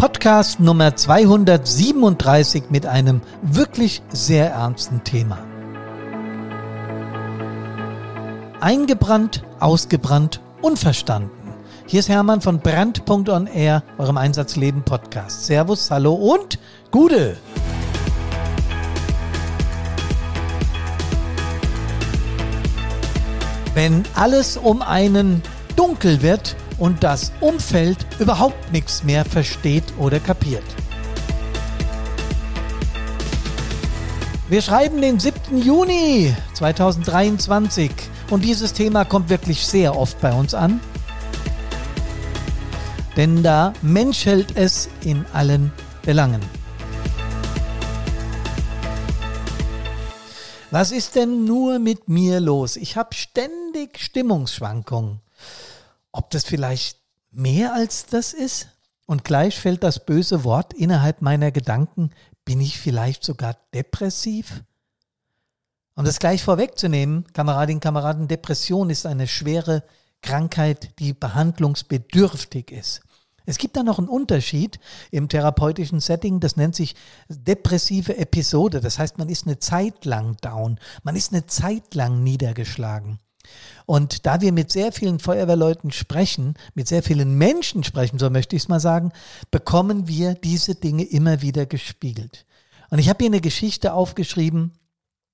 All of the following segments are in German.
Podcast Nummer 237 mit einem wirklich sehr ernsten Thema. Eingebrannt, ausgebrannt, unverstanden. Hier ist Hermann von Brand.on Air, eurem Einsatzleben Podcast. Servus, hallo und Gude! Wenn alles um einen dunkel wird und das Umfeld überhaupt nichts mehr versteht oder kapiert. Wir schreiben den 7. Juni 2023 und dieses Thema kommt wirklich sehr oft bei uns an. Denn da menschelt es in allen Belangen. Was ist denn nur mit mir los? Ich habe ständig Stimmungsschwankungen ob das vielleicht mehr als das ist? Und gleich fällt das böse Wort innerhalb meiner Gedanken, bin ich vielleicht sogar depressiv? Um das gleich vorwegzunehmen, Kameradinnen, Kameraden, Depression ist eine schwere Krankheit, die behandlungsbedürftig ist. Es gibt da noch einen Unterschied im therapeutischen Setting, das nennt sich depressive Episode. Das heißt, man ist eine Zeit lang down, man ist eine Zeit lang niedergeschlagen. Und da wir mit sehr vielen Feuerwehrleuten sprechen, mit sehr vielen Menschen sprechen, so möchte ich es mal sagen, bekommen wir diese Dinge immer wieder gespiegelt. Und ich habe hier eine Geschichte aufgeschrieben,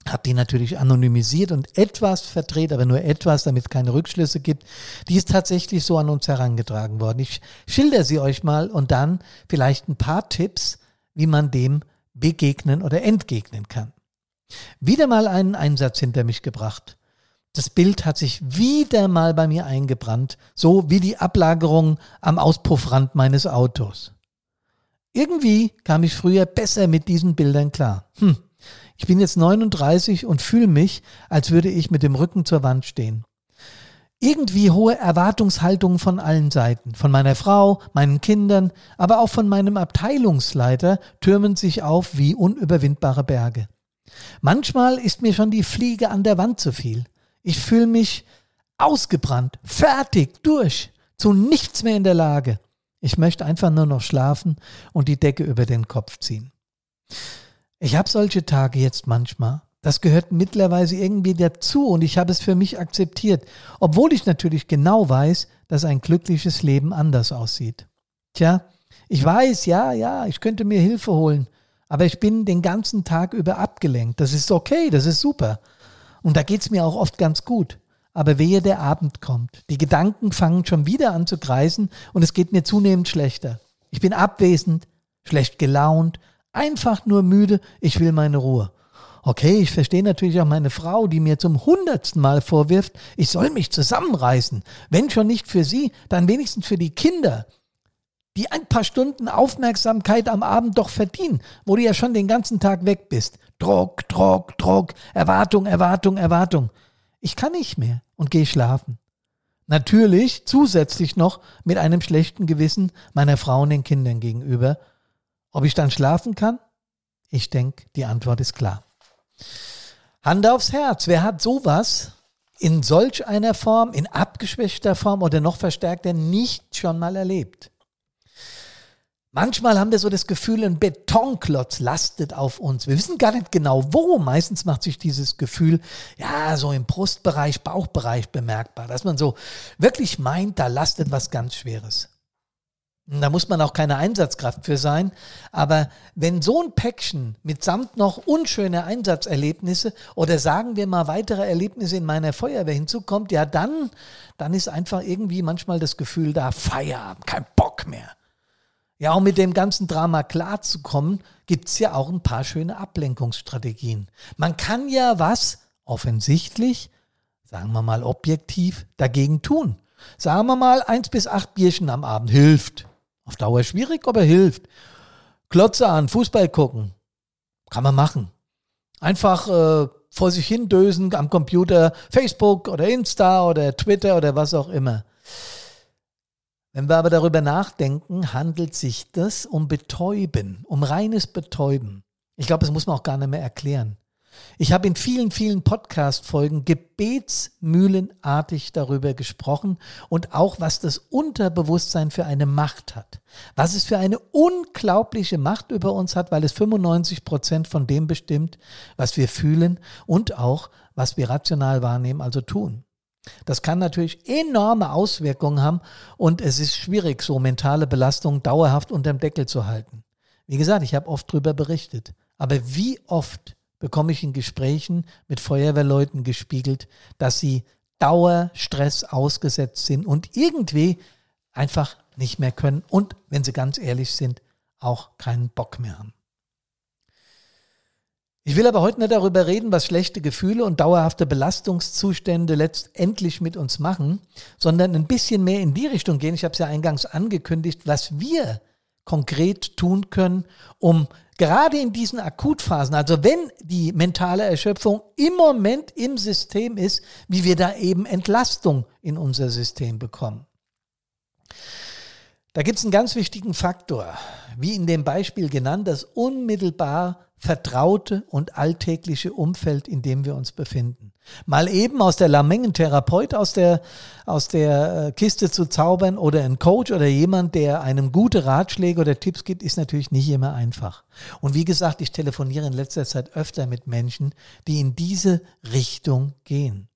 habe die natürlich anonymisiert und etwas verdreht, aber nur etwas, damit es keine Rückschlüsse gibt. Die ist tatsächlich so an uns herangetragen worden. Ich schilder sie euch mal und dann vielleicht ein paar Tipps, wie man dem begegnen oder entgegnen kann. Wieder mal einen Einsatz hinter mich gebracht. Das Bild hat sich wieder mal bei mir eingebrannt, so wie die Ablagerung am Auspuffrand meines Autos. Irgendwie kam ich früher besser mit diesen Bildern klar. Hm. Ich bin jetzt 39 und fühle mich, als würde ich mit dem Rücken zur Wand stehen. Irgendwie hohe Erwartungshaltungen von allen Seiten, von meiner Frau, meinen Kindern, aber auch von meinem Abteilungsleiter türmen sich auf wie unüberwindbare Berge. Manchmal ist mir schon die Fliege an der Wand zu viel. Ich fühle mich ausgebrannt, fertig, durch, zu nichts mehr in der Lage. Ich möchte einfach nur noch schlafen und die Decke über den Kopf ziehen. Ich habe solche Tage jetzt manchmal. Das gehört mittlerweile irgendwie dazu und ich habe es für mich akzeptiert, obwohl ich natürlich genau weiß, dass ein glückliches Leben anders aussieht. Tja, ich weiß, ja, ja, ich könnte mir Hilfe holen, aber ich bin den ganzen Tag über abgelenkt. Das ist okay, das ist super. Und da geht es mir auch oft ganz gut. Aber wehe, der Abend kommt. Die Gedanken fangen schon wieder an zu kreisen und es geht mir zunehmend schlechter. Ich bin abwesend, schlecht gelaunt, einfach nur müde, ich will meine Ruhe. Okay, ich verstehe natürlich auch meine Frau, die mir zum hundertsten Mal vorwirft, ich soll mich zusammenreißen. Wenn schon nicht für sie, dann wenigstens für die Kinder, die ein paar Stunden Aufmerksamkeit am Abend doch verdienen, wo du ja schon den ganzen Tag weg bist. Druck, Druck, Druck, Erwartung, Erwartung, Erwartung. Ich kann nicht mehr und gehe schlafen. Natürlich zusätzlich noch mit einem schlechten Gewissen meiner Frau und den Kindern gegenüber. Ob ich dann schlafen kann? Ich denke, die Antwort ist klar. Hand aufs Herz, wer hat sowas in solch einer Form, in abgeschwächter Form oder noch verstärkter nicht schon mal erlebt? Manchmal haben wir so das Gefühl, ein Betonklotz lastet auf uns. Wir wissen gar nicht genau wo. Meistens macht sich dieses Gefühl, ja, so im Brustbereich, Bauchbereich bemerkbar, dass man so wirklich meint, da lastet was ganz Schweres. Da muss man auch keine Einsatzkraft für sein. Aber wenn so ein Päckchen mitsamt noch unschöne Einsatzerlebnisse oder sagen wir mal weitere Erlebnisse in meiner Feuerwehr hinzukommt, ja dann, dann ist einfach irgendwie manchmal das Gefühl da, Feierabend, kein. Ja, um mit dem ganzen Drama klarzukommen, gibt's ja auch ein paar schöne Ablenkungsstrategien. Man kann ja was offensichtlich, sagen wir mal objektiv, dagegen tun. Sagen wir mal, eins bis acht Bierchen am Abend hilft. Auf Dauer schwierig, aber hilft. Klotze an, Fußball gucken. Kann man machen. Einfach äh, vor sich hin dösen am Computer, Facebook oder Insta oder Twitter oder was auch immer. Wenn wir aber darüber nachdenken, handelt sich das um Betäuben, um reines Betäuben. Ich glaube, das muss man auch gar nicht mehr erklären. Ich habe in vielen, vielen Podcast-Folgen gebetsmühlenartig darüber gesprochen und auch, was das Unterbewusstsein für eine Macht hat. Was es für eine unglaubliche Macht über uns hat, weil es 95 Prozent von dem bestimmt, was wir fühlen und auch, was wir rational wahrnehmen, also tun. Das kann natürlich enorme Auswirkungen haben und es ist schwierig, so mentale Belastungen dauerhaft unterm Deckel zu halten. Wie gesagt, ich habe oft darüber berichtet. Aber wie oft bekomme ich in Gesprächen mit Feuerwehrleuten gespiegelt, dass sie Dauerstress ausgesetzt sind und irgendwie einfach nicht mehr können und, wenn sie ganz ehrlich sind, auch keinen Bock mehr haben. Ich will aber heute nicht darüber reden, was schlechte Gefühle und dauerhafte Belastungszustände letztendlich mit uns machen, sondern ein bisschen mehr in die Richtung gehen. Ich habe es ja eingangs angekündigt, was wir konkret tun können, um gerade in diesen Akutphasen, also wenn die mentale Erschöpfung im Moment im System ist, wie wir da eben Entlastung in unser System bekommen. Da gibt es einen ganz wichtigen Faktor, wie in dem Beispiel genannt, das unmittelbar vertraute und alltägliche Umfeld, in dem wir uns befinden. Mal eben aus der Lamengen-Therapeut aus der, aus der äh, Kiste zu zaubern oder ein Coach oder jemand, der einem gute Ratschläge oder Tipps gibt, ist natürlich nicht immer einfach. Und wie gesagt, ich telefoniere in letzter Zeit öfter mit Menschen, die in diese Richtung gehen.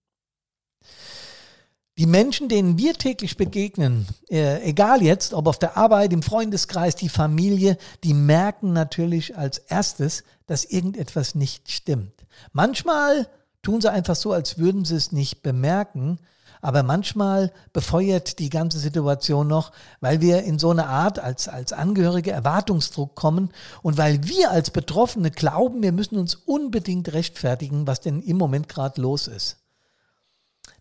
Die Menschen, denen wir täglich begegnen, äh, egal jetzt, ob auf der Arbeit, im Freundeskreis, die Familie, die merken natürlich als erstes, dass irgendetwas nicht stimmt. Manchmal tun sie einfach so, als würden sie es nicht bemerken, aber manchmal befeuert die ganze Situation noch, weil wir in so eine Art als, als Angehörige Erwartungsdruck kommen und weil wir als Betroffene glauben, wir müssen uns unbedingt rechtfertigen, was denn im Moment gerade los ist.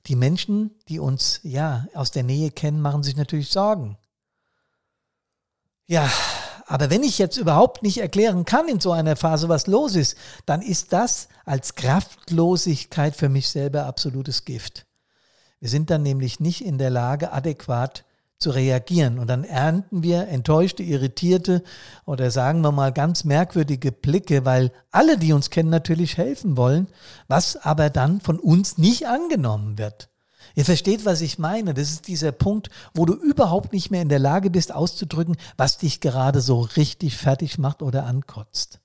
Die Menschen, die uns ja aus der Nähe kennen, machen sich natürlich Sorgen. Ja, aber wenn ich jetzt überhaupt nicht erklären kann in so einer Phase, was los ist, dann ist das als Kraftlosigkeit für mich selber absolutes Gift. Wir sind dann nämlich nicht in der Lage, adäquat zu reagieren. Und dann ernten wir enttäuschte, irritierte oder sagen wir mal ganz merkwürdige Blicke, weil alle, die uns kennen, natürlich helfen wollen, was aber dann von uns nicht angenommen wird. Ihr versteht, was ich meine. Das ist dieser Punkt, wo du überhaupt nicht mehr in der Lage bist auszudrücken, was dich gerade so richtig fertig macht oder ankotzt.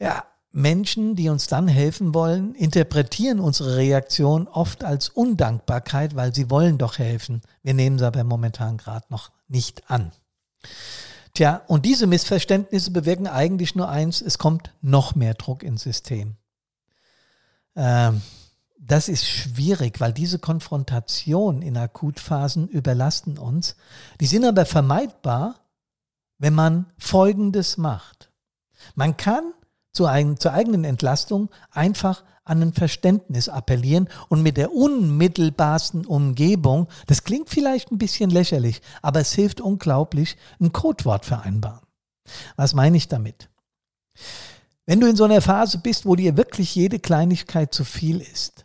Ja, Menschen, die uns dann helfen wollen, interpretieren unsere Reaktion oft als Undankbarkeit, weil sie wollen doch helfen. Wir nehmen sie aber momentan gerade noch nicht an. Tja, und diese Missverständnisse bewirken eigentlich nur eins, es kommt noch mehr Druck ins System. Ähm, das ist schwierig, weil diese Konfrontation in Akutphasen überlasten uns. Die sind aber vermeidbar, wenn man Folgendes macht. Man kann zur, eigen, zur eigenen Entlastung einfach an ein Verständnis appellieren und mit der unmittelbarsten Umgebung, das klingt vielleicht ein bisschen lächerlich, aber es hilft unglaublich, ein Codewort vereinbaren. Was meine ich damit? Wenn du in so einer Phase bist, wo dir wirklich jede Kleinigkeit zu viel ist,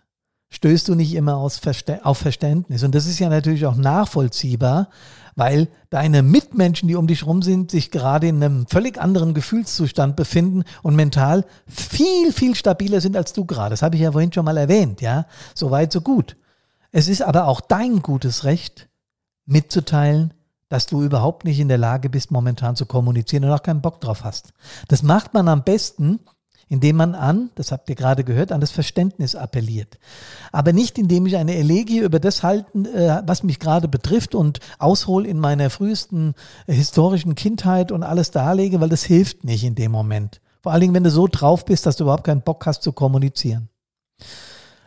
stößt du nicht immer auf Verständnis. Und das ist ja natürlich auch nachvollziehbar, weil deine Mitmenschen, die um dich rum sind, sich gerade in einem völlig anderen Gefühlszustand befinden und mental viel, viel stabiler sind als du gerade. Das habe ich ja vorhin schon mal erwähnt, ja. So weit, so gut. Es ist aber auch dein gutes Recht, mitzuteilen, dass du überhaupt nicht in der Lage bist, momentan zu kommunizieren und auch keinen Bock drauf hast. Das macht man am besten, indem man an, das habt ihr gerade gehört, an das Verständnis appelliert. Aber nicht, indem ich eine Elegie über das halten, äh, was mich gerade betrifft und aushol in meiner frühesten äh, historischen Kindheit und alles darlege, weil das hilft nicht in dem Moment. Vor allen Dingen, wenn du so drauf bist, dass du überhaupt keinen Bock hast zu kommunizieren.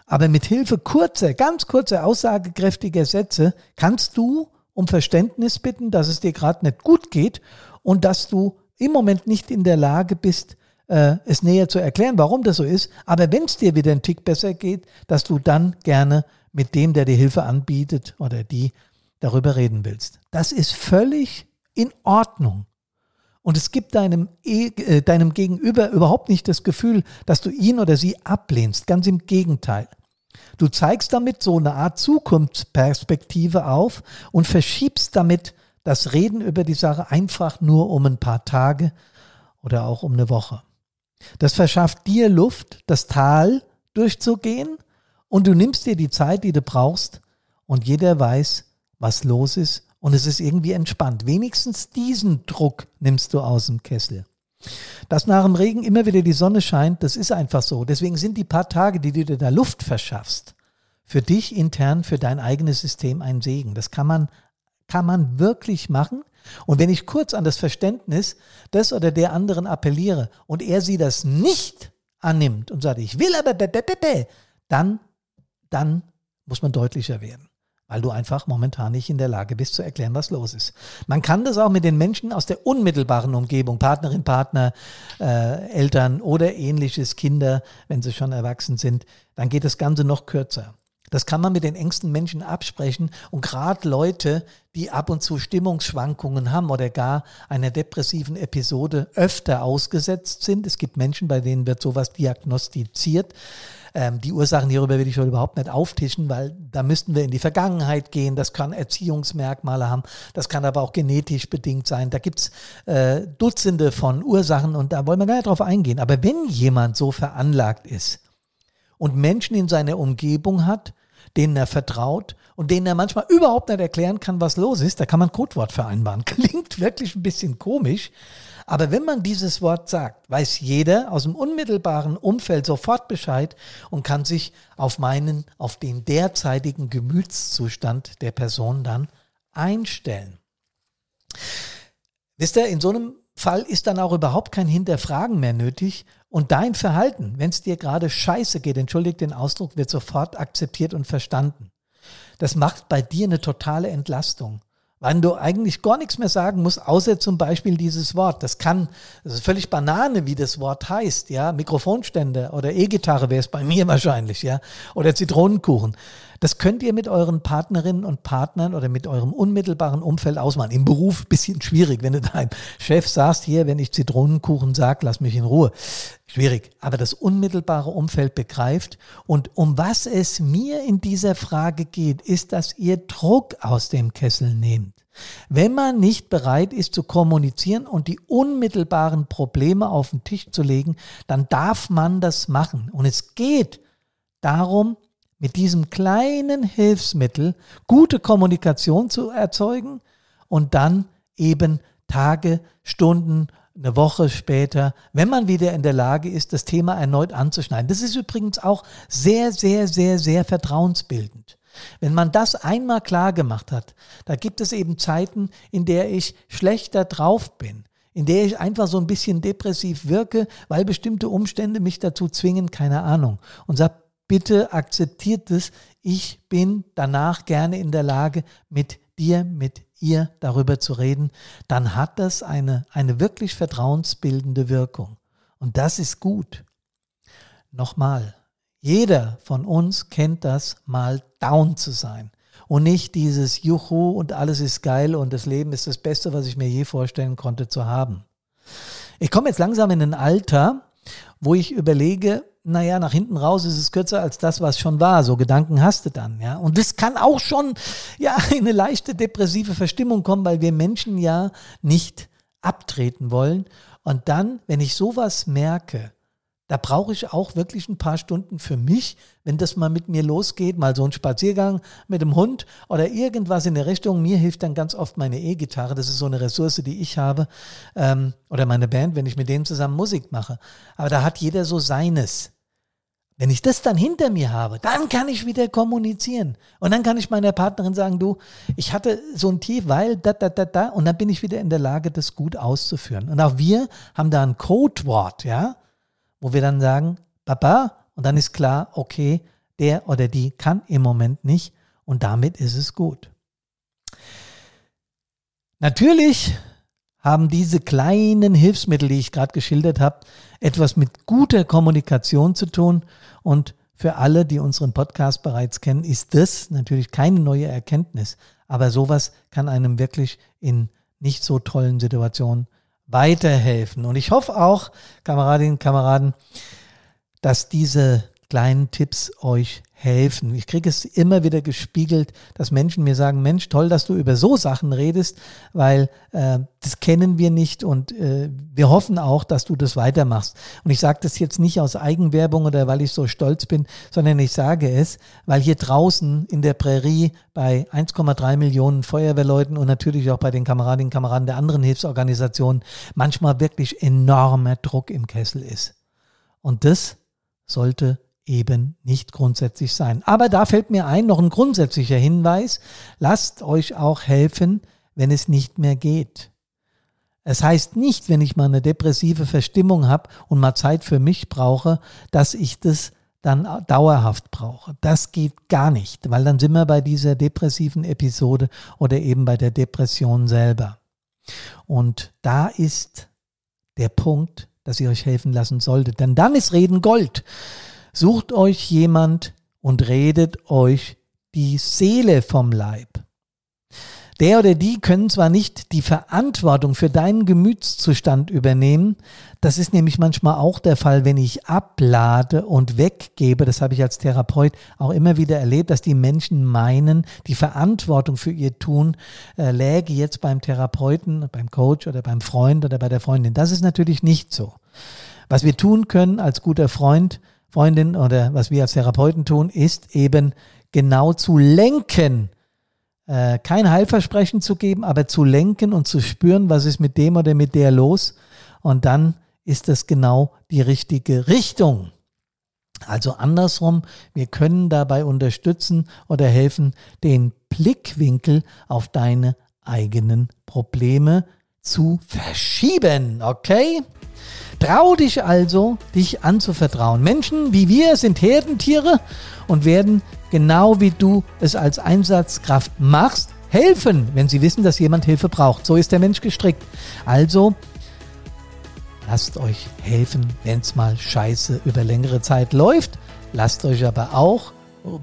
Aber mit Hilfe kurzer, ganz kurzer, aussagekräftiger Sätze kannst du um Verständnis bitten, dass es dir gerade nicht gut geht und dass du im Moment nicht in der Lage bist, äh, es näher zu erklären, warum das so ist. Aber wenn es dir wieder einen Tick besser geht, dass du dann gerne mit dem, der dir Hilfe anbietet oder die darüber reden willst. Das ist völlig in Ordnung. Und es gibt deinem, äh, deinem Gegenüber überhaupt nicht das Gefühl, dass du ihn oder sie ablehnst. Ganz im Gegenteil. Du zeigst damit so eine Art Zukunftsperspektive auf und verschiebst damit das Reden über die Sache einfach nur um ein paar Tage oder auch um eine Woche. Das verschafft dir Luft, das Tal durchzugehen und du nimmst dir die Zeit, die du brauchst und jeder weiß, was los ist und es ist irgendwie entspannt. Wenigstens diesen Druck nimmst du aus dem Kessel. Dass nach dem Regen immer wieder die Sonne scheint, das ist einfach so. Deswegen sind die paar Tage, die du dir da Luft verschaffst, für dich intern, für dein eigenes System ein Segen. Das kann man, kann man wirklich machen. Und wenn ich kurz an das Verständnis des oder der anderen appelliere und er sie das nicht annimmt und sagt, ich will aber, dann, dann muss man deutlicher werden weil du einfach momentan nicht in der Lage bist zu erklären, was los ist. Man kann das auch mit den Menschen aus der unmittelbaren Umgebung, Partnerin, Partner, äh, Eltern oder ähnliches, Kinder, wenn sie schon erwachsen sind, dann geht das Ganze noch kürzer. Das kann man mit den engsten Menschen absprechen und gerade Leute, die ab und zu Stimmungsschwankungen haben oder gar einer depressiven Episode öfter ausgesetzt sind. Es gibt Menschen, bei denen wird sowas diagnostiziert. Ähm, die Ursachen hierüber will ich heute überhaupt nicht auftischen, weil da müssten wir in die Vergangenheit gehen. Das kann Erziehungsmerkmale haben, das kann aber auch genetisch bedingt sein. Da gibt's äh, Dutzende von Ursachen und da wollen wir gar nicht drauf eingehen. Aber wenn jemand so veranlagt ist und Menschen in seiner Umgebung hat, denen er vertraut und denen er manchmal überhaupt nicht erklären kann, was los ist, da kann man Codewort vereinbaren. Klingt wirklich ein bisschen komisch, aber wenn man dieses Wort sagt, weiß jeder aus dem unmittelbaren Umfeld sofort Bescheid und kann sich auf meinen, auf den derzeitigen Gemütszustand der Person dann einstellen. Wisst ihr, in so einem Fall ist dann auch überhaupt kein Hinterfragen mehr nötig und dein Verhalten, wenn es dir gerade scheiße geht, entschuldigt den Ausdruck, wird sofort akzeptiert und verstanden. Das macht bei dir eine totale Entlastung wann du eigentlich gar nichts mehr sagen musst, außer zum Beispiel dieses Wort. Das kann, das ist völlig Banane, wie das Wort heißt, ja. Mikrofonständer oder E-Gitarre wäre es bei mir wahrscheinlich, ja. Oder Zitronenkuchen. Das könnt ihr mit euren Partnerinnen und Partnern oder mit eurem unmittelbaren Umfeld ausmachen. Im Beruf bisschen schwierig, wenn du deinem Chef sagst, hier, wenn ich Zitronenkuchen sag, lass mich in Ruhe. Schwierig. Aber das unmittelbare Umfeld begreift. Und um was es mir in dieser Frage geht, ist, dass ihr Druck aus dem Kessel nehmt. Wenn man nicht bereit ist zu kommunizieren und die unmittelbaren Probleme auf den Tisch zu legen, dann darf man das machen. Und es geht darum, mit diesem kleinen Hilfsmittel gute Kommunikation zu erzeugen und dann eben Tage, Stunden, eine Woche später, wenn man wieder in der Lage ist, das Thema erneut anzuschneiden. Das ist übrigens auch sehr, sehr, sehr, sehr vertrauensbildend. Wenn man das einmal klar gemacht hat, da gibt es eben Zeiten, in der ich schlechter drauf bin, in der ich einfach so ein bisschen depressiv wirke, weil bestimmte Umstände mich dazu zwingen, keine Ahnung. Und sagt, bitte akzeptiert es, ich bin danach gerne in der Lage, mit dir, mit ihr darüber zu reden, dann hat das eine, eine wirklich vertrauensbildende Wirkung. Und das ist gut. Nochmal, jeder von uns kennt das, mal down zu sein. Und nicht dieses Juhu und alles ist geil und das Leben ist das Beste, was ich mir je vorstellen konnte zu haben. Ich komme jetzt langsam in ein Alter, wo ich überlege, naja, nach hinten raus ist es kürzer als das, was schon war. So Gedanken hast du dann, ja. Und das kann auch schon, ja, in eine leichte depressive Verstimmung kommen, weil wir Menschen ja nicht abtreten wollen. Und dann, wenn ich sowas merke, da brauche ich auch wirklich ein paar Stunden für mich, wenn das mal mit mir losgeht, mal so ein Spaziergang mit dem Hund oder irgendwas in der Richtung. Mir hilft dann ganz oft meine E-Gitarre, das ist so eine Ressource, die ich habe, ähm, oder meine Band, wenn ich mit denen zusammen Musik mache. Aber da hat jeder so seines. Wenn ich das dann hinter mir habe, dann kann ich wieder kommunizieren. Und dann kann ich meiner Partnerin sagen, du, ich hatte so ein Tief, weil da, da, da, da. Und dann bin ich wieder in der Lage, das gut auszuführen. Und auch wir haben da ein Codewort, ja, wo wir dann sagen, Papa, und dann ist klar, okay, der oder die kann im Moment nicht. Und damit ist es gut. Natürlich haben diese kleinen Hilfsmittel, die ich gerade geschildert habe, etwas mit guter Kommunikation zu tun. Und für alle, die unseren Podcast bereits kennen, ist das natürlich keine neue Erkenntnis. Aber sowas kann einem wirklich in nicht so tollen Situationen weiterhelfen. Und ich hoffe auch, Kameradinnen und Kameraden, dass diese kleinen Tipps euch helfen. Ich kriege es immer wieder gespiegelt, dass Menschen mir sagen, Mensch, toll, dass du über so Sachen redest, weil äh, das kennen wir nicht und äh, wir hoffen auch, dass du das weitermachst. Und ich sage das jetzt nicht aus Eigenwerbung oder weil ich so stolz bin, sondern ich sage es, weil hier draußen in der Prärie bei 1,3 Millionen Feuerwehrleuten und natürlich auch bei den Kameradinnen und Kameraden der anderen Hilfsorganisationen manchmal wirklich enormer Druck im Kessel ist. Und das sollte eben nicht grundsätzlich sein. Aber da fällt mir ein, noch ein grundsätzlicher Hinweis, lasst euch auch helfen, wenn es nicht mehr geht. Es heißt nicht, wenn ich mal eine depressive Verstimmung habe und mal Zeit für mich brauche, dass ich das dann dauerhaft brauche. Das geht gar nicht, weil dann sind wir bei dieser depressiven Episode oder eben bei der Depression selber. Und da ist der Punkt, dass ihr euch helfen lassen solltet. Denn dann ist Reden Gold. Sucht euch jemand und redet euch die Seele vom Leib. Der oder die können zwar nicht die Verantwortung für deinen Gemütszustand übernehmen, das ist nämlich manchmal auch der Fall, wenn ich ablade und weggebe, das habe ich als Therapeut auch immer wieder erlebt, dass die Menschen meinen, die Verantwortung für ihr Tun äh, läge jetzt beim Therapeuten, beim Coach oder beim Freund oder bei der Freundin. Das ist natürlich nicht so. Was wir tun können als guter Freund, Freundin oder was wir als Therapeuten tun, ist eben genau zu lenken. Äh, kein Heilversprechen zu geben, aber zu lenken und zu spüren, was ist mit dem oder mit der los. Und dann ist das genau die richtige Richtung. Also andersrum, wir können dabei unterstützen oder helfen, den Blickwinkel auf deine eigenen Probleme zu verschieben. Okay? Trau dich also, dich anzuvertrauen. Menschen wie wir sind Herdentiere und werden genau wie du es als Einsatzkraft machst, helfen, wenn sie wissen, dass jemand Hilfe braucht. So ist der Mensch gestrickt. Also lasst euch helfen, wenn es mal scheiße über längere Zeit läuft. Lasst euch aber auch,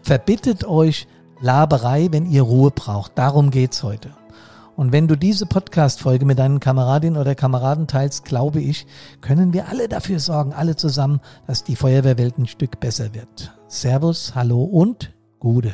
verbittet euch Laberei, wenn ihr Ruhe braucht. Darum geht's heute. Und wenn du diese Podcast-Folge mit deinen Kameradinnen oder Kameraden teilst, glaube ich, können wir alle dafür sorgen, alle zusammen, dass die Feuerwehrwelt ein Stück besser wird. Servus, hallo und Gude.